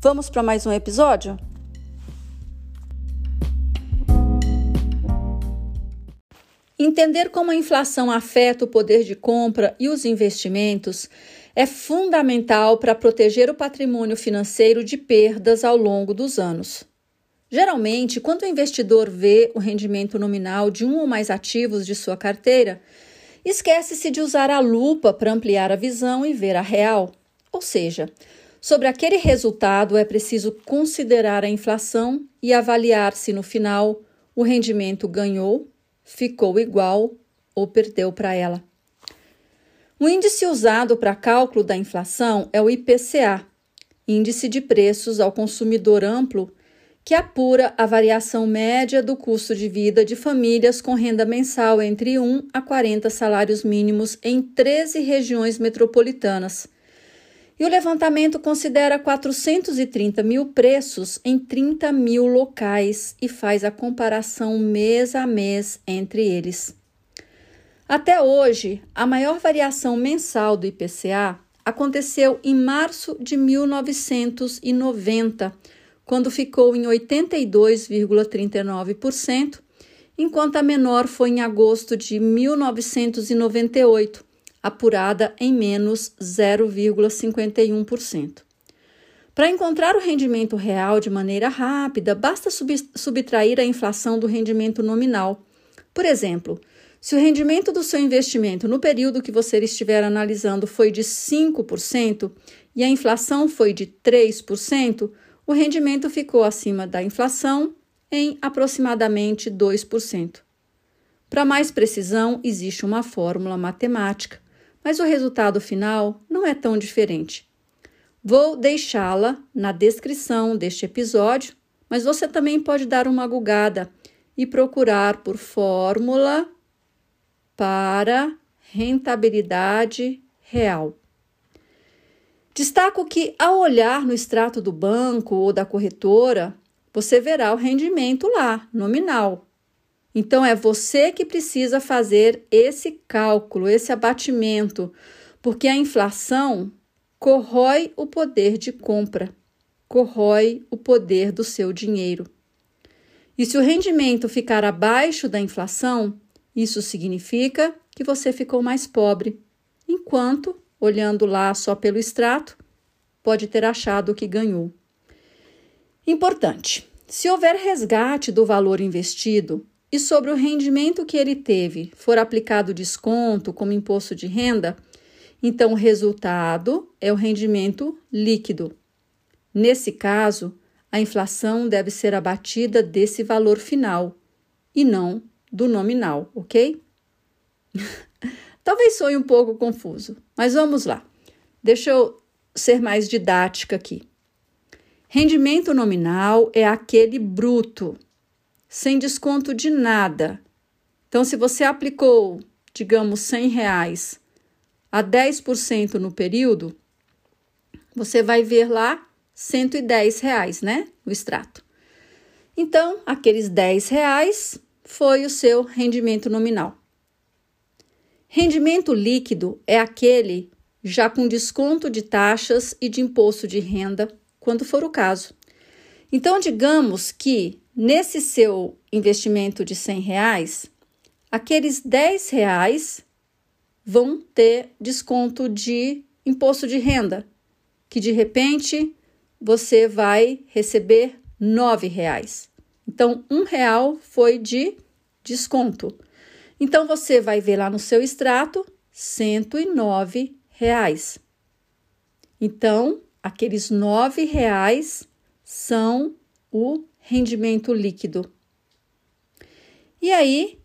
Vamos para mais um episódio? Entender como a inflação afeta o poder de compra e os investimentos é fundamental para proteger o patrimônio financeiro de perdas ao longo dos anos. Geralmente, quando o investidor vê o rendimento nominal de um ou mais ativos de sua carteira, esquece-se de usar a lupa para ampliar a visão e ver a real. Ou seja, Sobre aquele resultado, é preciso considerar a inflação e avaliar se no final o rendimento ganhou, ficou igual ou perdeu para ela. O índice usado para cálculo da inflação é o IPCA, Índice de Preços ao Consumidor Amplo, que apura a variação média do custo de vida de famílias com renda mensal entre 1 a 40 salários mínimos em 13 regiões metropolitanas e o levantamento considera 430 mil preços em 30 mil locais e faz a comparação mês a mês entre eles. Até hoje, a maior variação mensal do IPCA aconteceu em março de 1990, quando ficou em 82,39%, enquanto a menor foi em agosto de 1998, apurada em menos 0,51%. Para encontrar o rendimento real de maneira rápida, basta subtrair a inflação do rendimento nominal. Por exemplo, se o rendimento do seu investimento no período que você estiver analisando foi de 5% e a inflação foi de 3%, o rendimento ficou acima da inflação em aproximadamente 2%. Para mais precisão, existe uma fórmula matemática mas o resultado final não é tão diferente. Vou deixá-la na descrição deste episódio, mas você também pode dar uma gugada e procurar por fórmula para rentabilidade real. Destaco que, ao olhar no extrato do banco ou da corretora, você verá o rendimento lá, nominal, então é você que precisa fazer esse cálculo, esse abatimento, porque a inflação corrói o poder de compra, corrói o poder do seu dinheiro. E se o rendimento ficar abaixo da inflação, isso significa que você ficou mais pobre, enquanto, olhando lá só pelo extrato, pode ter achado que ganhou. Importante: se houver resgate do valor investido, e sobre o rendimento que ele teve for aplicado desconto como imposto de renda, então o resultado é o rendimento líquido. Nesse caso, a inflação deve ser abatida desse valor final e não do nominal, ok? Talvez soe um pouco confuso, mas vamos lá. Deixa eu ser mais didática aqui. Rendimento nominal é aquele bruto sem desconto de nada. Então, se você aplicou, digamos, 100 reais a 10% no período, você vai ver lá 110 reais, né? No extrato. Então, aqueles 10 reais foi o seu rendimento nominal. Rendimento líquido é aquele já com desconto de taxas e de imposto de renda, quando for o caso. Então, digamos que nesse seu investimento de 100 reais, aqueles 10 reais vão ter desconto de imposto de renda, que de repente você vai receber 9 reais. Então, um real foi de desconto. Então, você vai ver lá no seu extrato 109 reais. Então, aqueles nove reais são o rendimento líquido. E aí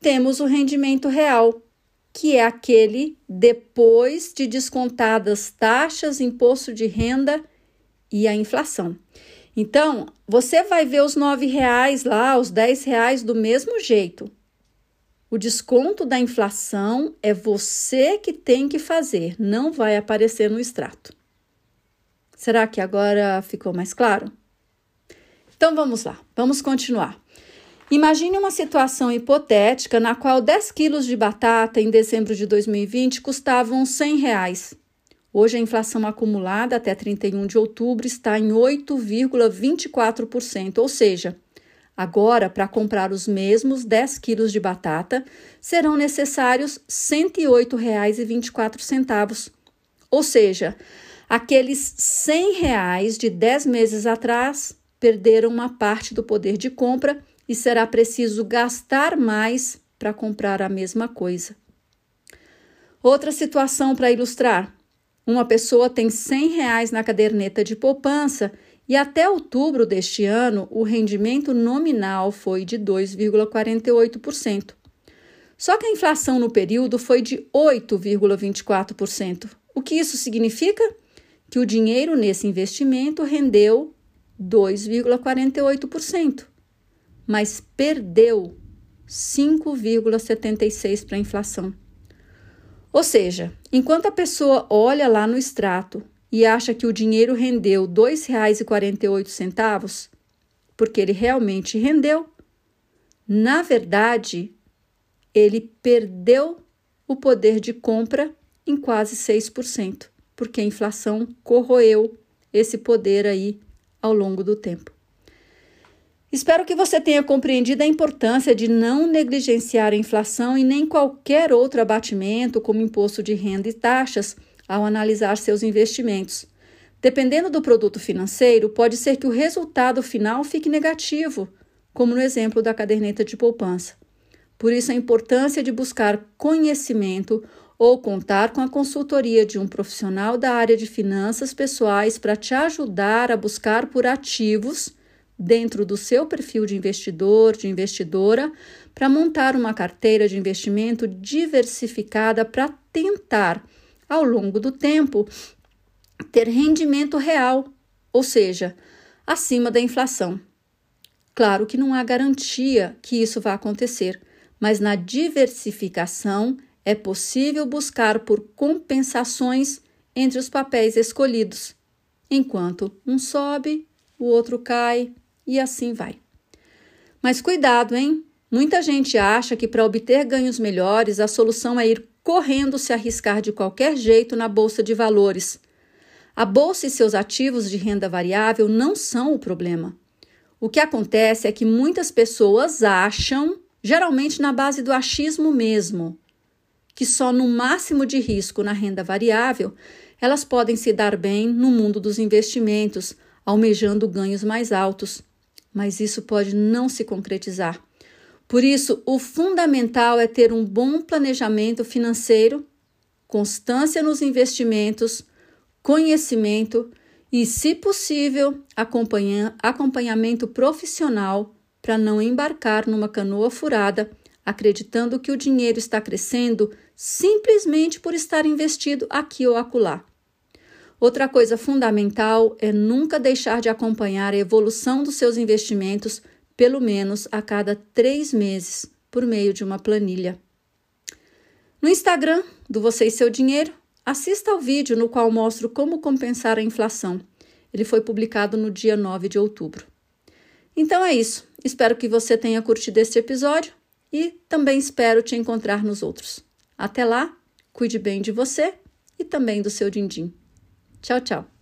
temos o rendimento real, que é aquele depois de descontadas taxas, imposto de renda e a inflação. Então, você vai ver os nove reais lá, os dez reais do mesmo jeito. O desconto da inflação é você que tem que fazer, não vai aparecer no extrato. Será que agora ficou mais claro? Então vamos lá, vamos continuar. Imagine uma situação hipotética na qual 10 quilos de batata em dezembro de 2020 custavam 100 reais. Hoje a inflação acumulada até 31 de outubro está em 8,24%, ou seja, agora para comprar os mesmos 10 quilos de batata serão necessários R$ 108,24. Ou seja, aqueles 100 reais de 10 meses atrás perderam uma parte do poder de compra e será preciso gastar mais para comprar a mesma coisa. Outra situação para ilustrar: uma pessoa tem 100 reais na caderneta de poupança e até outubro deste ano o rendimento nominal foi de 2,48%. Só que a inflação no período foi de 8,24%. O que isso significa? Que o dinheiro nesse investimento rendeu 2,48% mas perdeu 5,76 para a inflação. Ou seja, enquanto a pessoa olha lá no extrato e acha que o dinheiro rendeu R$ 2,48, porque ele realmente rendeu, na verdade, ele perdeu o poder de compra em quase 6%, porque a inflação corroeu esse poder aí ao longo do tempo. Espero que você tenha compreendido a importância de não negligenciar a inflação e nem qualquer outro abatimento, como imposto de renda e taxas, ao analisar seus investimentos. Dependendo do produto financeiro, pode ser que o resultado final fique negativo, como no exemplo da caderneta de poupança. Por isso, a importância de buscar conhecimento ou contar com a consultoria de um profissional da área de finanças pessoais para te ajudar a buscar por ativos dentro do seu perfil de investidor, de investidora, para montar uma carteira de investimento diversificada para tentar, ao longo do tempo, ter rendimento real, ou seja, acima da inflação. Claro que não há garantia que isso vá acontecer, mas na diversificação é possível buscar por compensações entre os papéis escolhidos. Enquanto um sobe, o outro cai, e assim vai. Mas cuidado, hein? Muita gente acha que para obter ganhos melhores a solução é ir correndo se arriscar de qualquer jeito na bolsa de valores. A bolsa e seus ativos de renda variável não são o problema. O que acontece é que muitas pessoas acham, geralmente na base do achismo mesmo, que só no máximo de risco na renda variável elas podem se dar bem no mundo dos investimentos, almejando ganhos mais altos mas isso pode não se concretizar. Por isso, o fundamental é ter um bom planejamento financeiro, constância nos investimentos, conhecimento e, se possível, acompanha, acompanhamento profissional para não embarcar numa canoa furada, acreditando que o dinheiro está crescendo simplesmente por estar investido aqui ou acolá. Outra coisa fundamental é nunca deixar de acompanhar a evolução dos seus investimentos, pelo menos a cada três meses, por meio de uma planilha. No Instagram do Você e Seu Dinheiro, assista ao vídeo no qual mostro como compensar a inflação. Ele foi publicado no dia 9 de outubro. Então é isso. Espero que você tenha curtido este episódio e também espero te encontrar nos outros. Até lá, cuide bem de você e também do seu din-din. Tchau, tchau.